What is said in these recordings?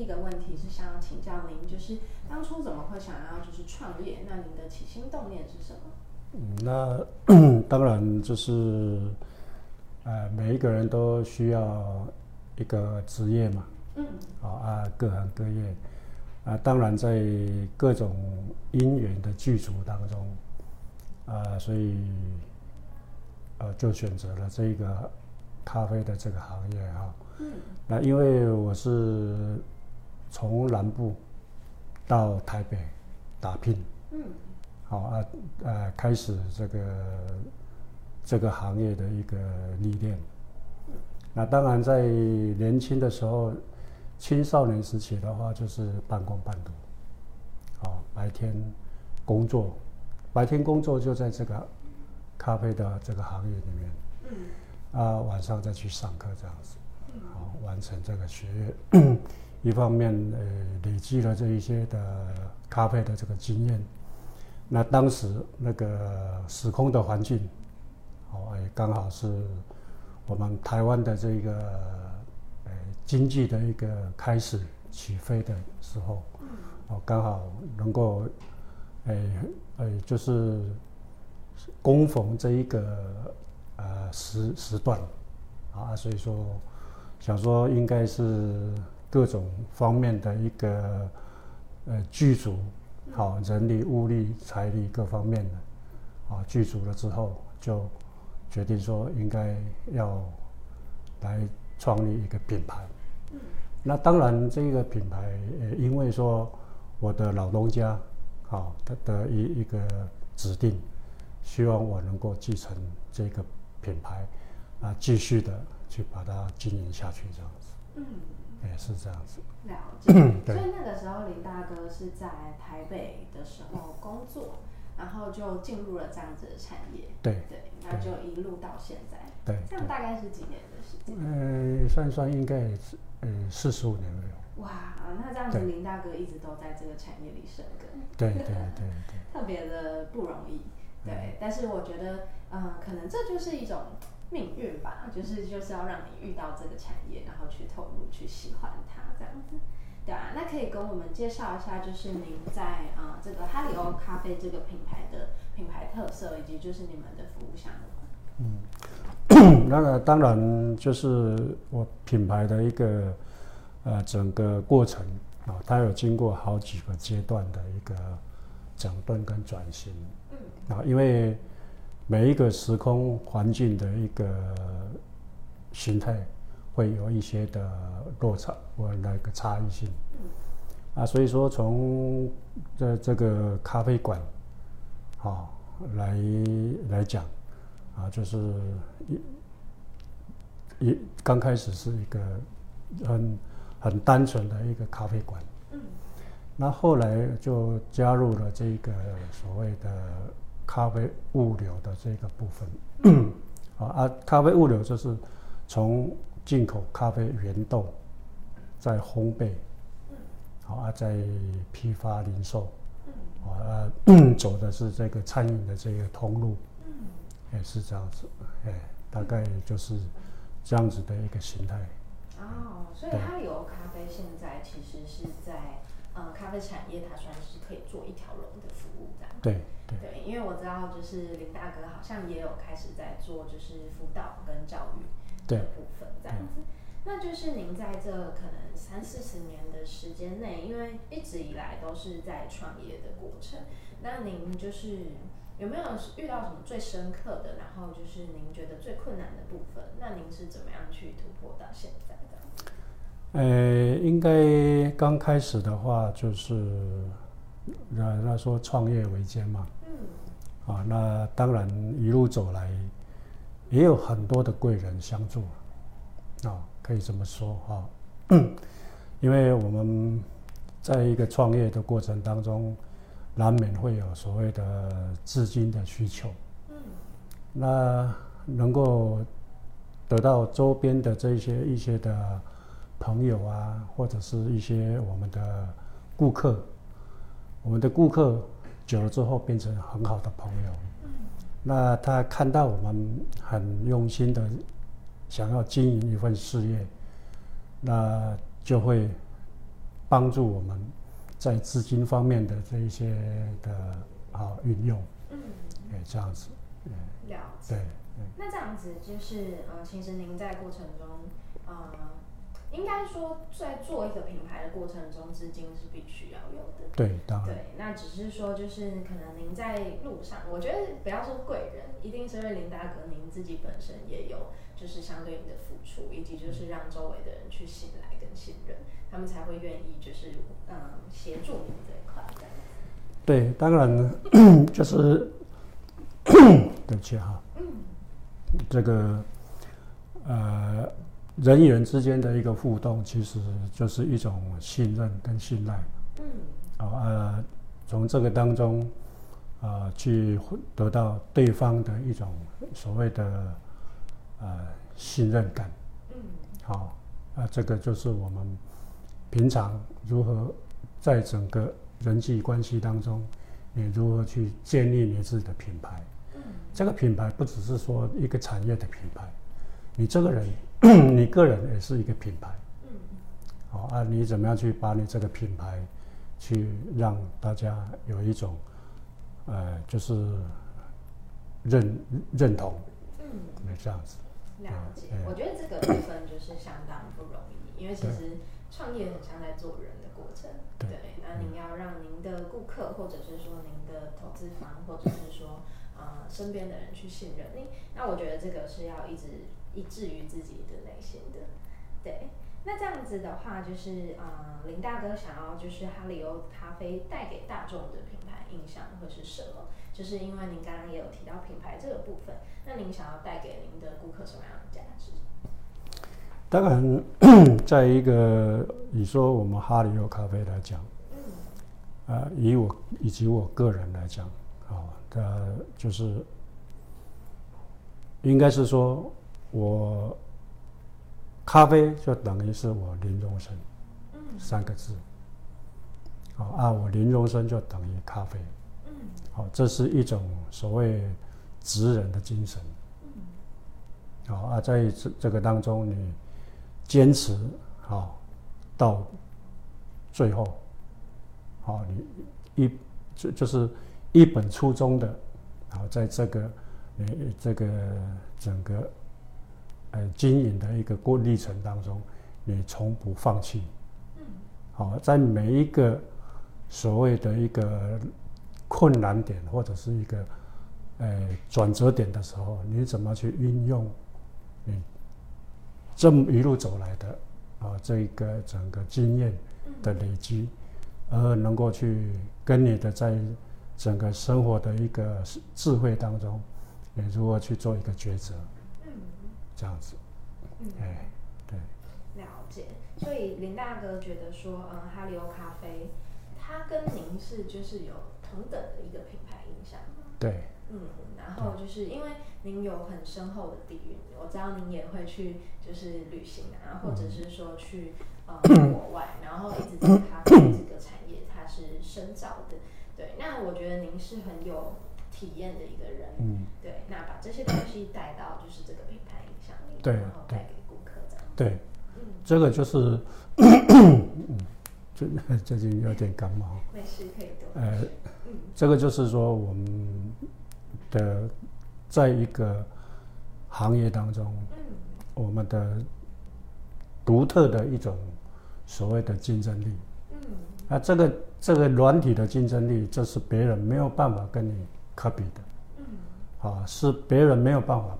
一个问题是想要请教您，就是当初怎么会想要就是创业？那您的起心动念是什么？嗯，那 当然就是。呃，每一个人都需要一个职业嘛，嗯，啊啊，各行各业，啊，当然在各种因缘的具足当中，啊，所以，呃，就选择了这个咖啡的这个行业哈，嗯，那因为我是从南部到台北打拼，嗯，好啊，呃，开始这个。这个行业的一个历练，那当然在年轻的时候，青少年时期的话，就是半工半读，哦，白天工作，白天工作就在这个咖啡的这个行业里面，啊，晚上再去上课这样子，好，完成这个学业，一方面呃累积了这一些的咖啡的这个经验，那当时那个时空的环境。哦，也刚好是我们台湾的这个呃经济的一个开始起飞的时候，哦，刚好能够，哎哎，就是供逢这一个呃时时段，啊，所以说想说应该是各种方面的一个呃剧组，好，人力、物力、财力各方面的，啊，剧组了之后就。决定说应该要来创立一个品牌，那当然这个品牌，呃，因为说我的老东家，好，他的一一个指定，希望我能够继承这个品牌，啊，继续的去把它经营下去，这样子，嗯，也是这样子。了解。所以那个时候林大哥是在台北的时候工作。然后就进入了这样子的产业，对对，那就一路到现在，对，这样大概是几年的时间？呃，算一算应该也是呃四十五年了。哇，那这样子林大哥一直都在这个产业里生根，对对对对，特别的不容易，对。但是我觉得，嗯，可能这就是一种命运吧，就是就是要让你遇到这个产业，然后去投入，去喜欢它，这样子。对啊，那可以跟我们介绍一下，就是您在啊、呃、这个哈利欧咖啡这个品牌的品牌特色，以及就是你们的服务项目。嗯，那个当然就是我品牌的一个呃整个过程啊，它有经过好几个阶段的一个整顿跟转型。嗯。啊，因为每一个时空环境的一个形态。会有一些的落差或那个差异性，啊，所以说从这这个咖啡馆，啊，来来讲，啊，就是一一刚开始是一个很很单纯的一个咖啡馆，嗯，那后来就加入了这个所谓的咖啡物流的这个部分，啊，咖啡物流就是从进口咖啡原豆，在烘焙，好啊，在批发零售，啊，走的是这个餐饮的这个通路，也是这样子，哎，大概就是这样子的一个形态。哦，所以哈利欧咖啡现在其实是在呃咖啡产业，它算是可以做一条龙的服务这样。对对对，因为我知道就是林大哥好像也有开始在做就是辅导跟教育。的部分这样子，那就是您在这可能三四十年的时间内，因为一直以来都是在创业的过程，那您就是有没有遇到什么最深刻的，然后就是您觉得最困难的部分？那您是怎么样去突破到现在的？呃，应该刚开始的话就是那那说创业维艰嘛，嗯，啊，那当然一路走来。也有很多的贵人相助，啊，可以这么说哈，因为我们在一个创业的过程当中，难免会有所谓的资金的需求。嗯，那能够得到周边的这些一些的朋友啊，或者是一些我们的顾客，我们的顾客久了之后变成很好的朋友。嗯，那他看到我们很用心的想要经营一份事业，那就会。帮助我们在资金方面的这一些的啊运用，嗯，哎，这样子，嗯，了解。对，那这样子就是呃，其实您在过程中，呃，应该说在做一个品牌的过程中，资金是必须要有的。对，当然。对，那只是说就是可能您在路上，我觉得不要说贵人，一定是因为林大哥您自己本身也有就是相对应的付出，以及就是让周围的人去信赖跟信任。他们才会愿意，就是嗯，协助你们这一块。对，当然就是 对不起哈，嗯，这个呃，人与人之间的一个互动，其实就是一种信任跟信赖。嗯，啊、哦、呃，从这个当中啊、呃，去得到对方的一种所谓的呃信任感。嗯，好、哦，啊、呃，这个就是我们。平常如何在整个人际关系当中，你如何去建立你自己的品牌？嗯，这个品牌不只是说一个产业的品牌，你这个人，你个人也是一个品牌。嗯，好啊，你怎么样去把你这个品牌，去让大家有一种，呃，就是认认同。嗯，这样子。了解，我觉得这个部分就是相当不容易，因为其实。创业很像在做人的过程，对。那您要让您的顾客，或者是说您的投资方，或者是说呃身边的人去信任你，那我觉得这个是要一直一致于自己的内心的，对。那这样子的话，就是呃林大哥想要就是哈里欧咖啡带给大众的品牌印象会是什么？就是因为您刚刚也有提到品牌这个部分，那您想要带给您的顾客什么样的价值？当然，在一个你说我们哈里欧咖啡来讲，啊，以我以及我个人来讲，啊，呃，就是应该是说，我咖啡就等于是我林荣生三个字，好啊，我林荣生就等于咖啡，好，这是一种所谓职人的精神，好啊，在这这个当中你。坚持好到最后，好，你一就就是一本初衷的，好，在这个你这个整个呃经营的一个过历程当中，你从不放弃。好，在每一个所谓的一个困难点或者是一个呃转折点的时候，你怎么去运用你？这么一路走来的，啊，这个整个经验的累积，而能够去跟你的在整个生活的一个智慧当中，你如何去做一个抉择，嗯，这样子，哎，对，了解。所以林大哥觉得说，嗯，哈里欧咖啡，它跟您是就是有同等的一个品牌印象吗？对。嗯，然后就是因为您有很深厚的底蕴，我知道您也会去就是旅行啊，或者是说去呃国外，然后一直在咖啡这个产业它是深造的。对，那我觉得您是很有体验的一个人。嗯，对，那把这些东西带到就是这个品牌影响力，对，然后带给顾客这样。对，嗯，这个就是，嗯，最 最近有点感冒。没事，可以多。呃，嗯，这个就是说我们。的，在一个行业当中，我们的独特的一种所谓的竞争力，嗯啊，这个这个软体的竞争力，这是别人没有办法跟你可比的，嗯啊，是别人没有办法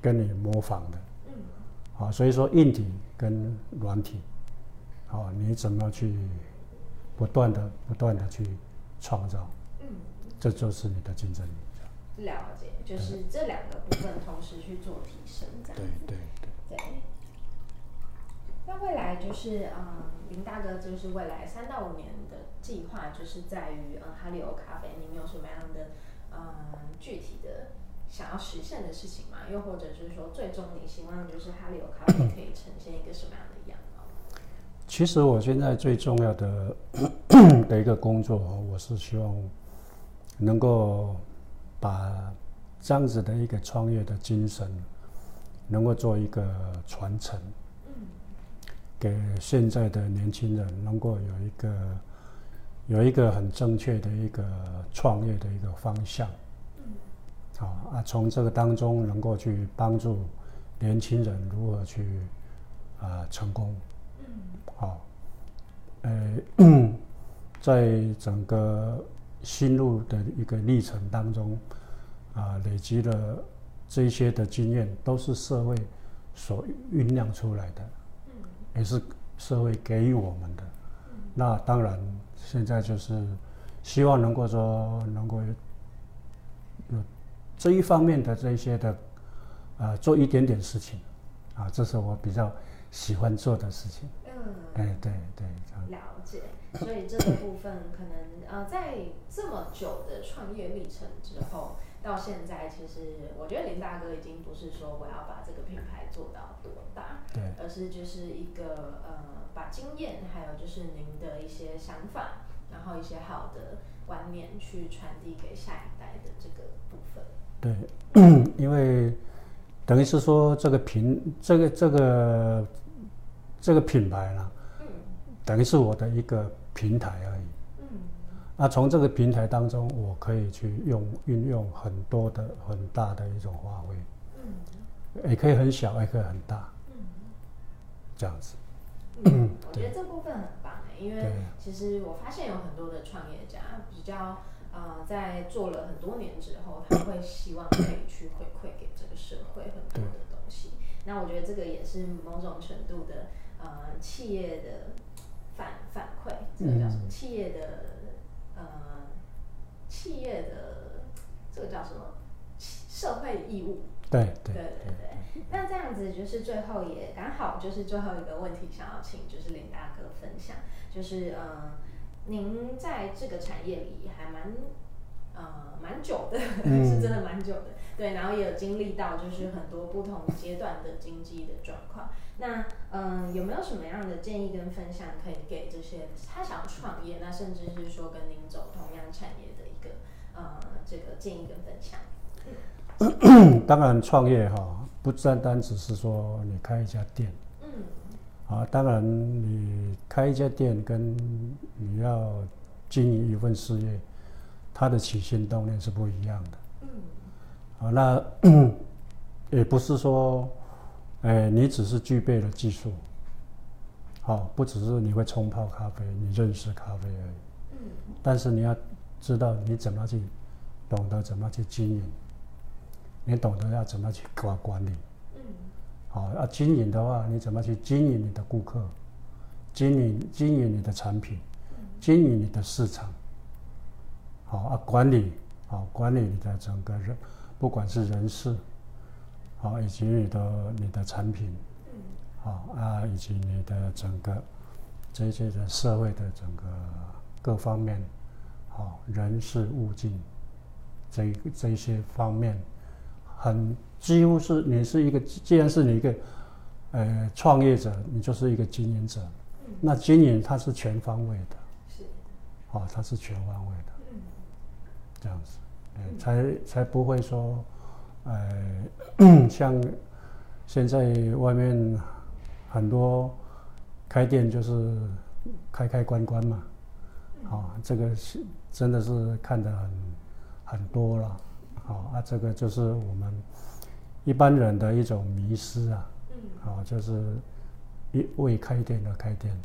跟你模仿的，嗯啊，所以说硬体跟软体，啊，你怎么去不断的不断的去创造，嗯这就是你的竞争力。了解，就是这两个部分同时去做提升，这样子。对对对。对。那未来就是嗯，林大哥就是未来三到五年的计划，就是在于嗯哈利欧咖啡，你们有什么样的嗯具体的想要实现的事情吗？又或者是说，最终你希望就是哈利欧咖啡可以呈现一个什么样的样貌？其实我现在最重要的 的一个工作，我是希望能够把这样子的一个创业的精神，能够做一个传承。给现在的年轻人能够有一个有一个很正确的一个创业的一个方向，好啊，从这个当中能够去帮助年轻人如何去啊成功，好，呃，在整个心路的一个历程当中啊，累积了这些的经验，都是社会所酝酿出来的。也是社会给予我们的，那当然现在就是希望能够说能够有这一方面的这一些的啊、呃，做一点点事情啊，这是我比较喜欢做的事情。嗯，哎，对对，了解。所以这个部分可能呃，在这么久的创业历程之后。到现在，其实我觉得林大哥已经不是说我要把这个品牌做到多大，对，而是就是一个呃，把经验还有就是您的一些想法，然后一些好的观念去传递给下一代的这个部分。对，因为等于是说这个品，这个这个这个品牌啦，嗯，等于是我的一个平台而已。那从这个平台当中，我可以去用运用很多的很大的一种发挥，嗯，也可以很小，也可以很大，嗯，这样子。嗯，我觉得这部分很棒诶，因为其实我发现有很多的创业家比较呃，在做了很多年之后，他会希望可以去回馈给这个社会很多的东西。那我觉得这个也是某种程度的呃企业的反反馈，这个叫什么？企业的。呃，企业的这个叫什么？社会义务。对对对对对。那这样子就是最后也刚好就是最后一个问题，想要请就是林大哥分享，就是呃，您在这个产业里还蛮呃蛮久的，是真的蛮久的。嗯对，然后也有经历到就是很多不同阶段的经济的状况。那嗯，有没有什么样的建议跟分享可以给这些他想要创业，那甚至是说跟您走同样产业的一个呃这个建议跟分享？嗯，当然创业哈，不单单只是说你开一家店，嗯，啊，当然你开一家店跟你要经营一份事业，它的起心动念是不一样的。嗯啊，那 也不是说，哎，你只是具备了技术，好，不只是你会冲泡咖啡，你认识咖啡而已。嗯。但是你要知道你怎么去，懂得怎么去经营，你懂得要怎么去管管理。嗯。好，要经营的话，你怎么去经营你的顾客，经营经营你的产品，经营你的市场。好啊，管理好管理你的整个人。不管是人事，好，以及你的你的产品，好啊，以及你的整个这些的社会的整个各方面，好，人事物境，这这些方面，很几乎是你是一个，既然是你一个，呃，创业者，你就是一个经营者，那经营它是全方位的，是，好，它是全方位的，这样子。才才不会说，呃，像现在外面很多开店就是开开关关嘛，啊、哦，这个是真的是看得很很多了，好、哦、啊，这个就是我们一般人的一种迷失啊，好、哦，就是一为开店的开店，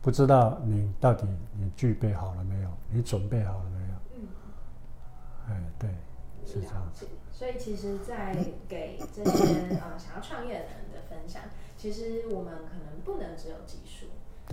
不知道你到底你具备好了没有，你准备好了没有。哎，对，是这样子。所以其实，在给这些呃想要创业的人的分享，其实我们可能不能只有技术，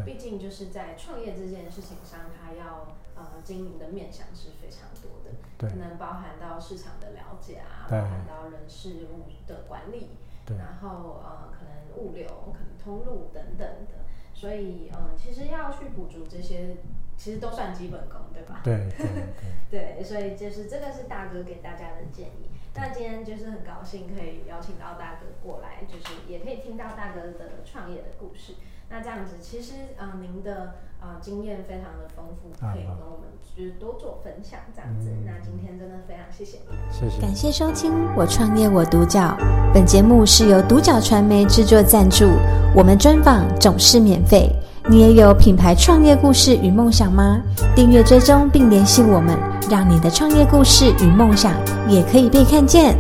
毕竟就是在创业这件事情上，它要呃经营的面向是非常多的，可能包含到市场的了解啊，包含到人事物的管理，然后呃，可能物流、可能通路等等的，所以嗯、呃，其实要去补足这些，其实都算基本功，对吧？对对 对，对，所以就是这个是大哥给大家的建议。那今天就是很高兴可以邀请到大哥过来，就是也可以听到大哥的创业的故事。那这样子，其实呃，您的呃经验非常的丰富，可以跟我们就是多做分享这样子。嗯、那今天真的非常谢谢您，谢谢。感谢收听《我创业我独角》，本节目是由独角传媒制作赞助，我们专访总是免费。你也有品牌创业故事与梦想吗？订阅追踪并联系我们，让你的创业故事与梦想也可以被看见。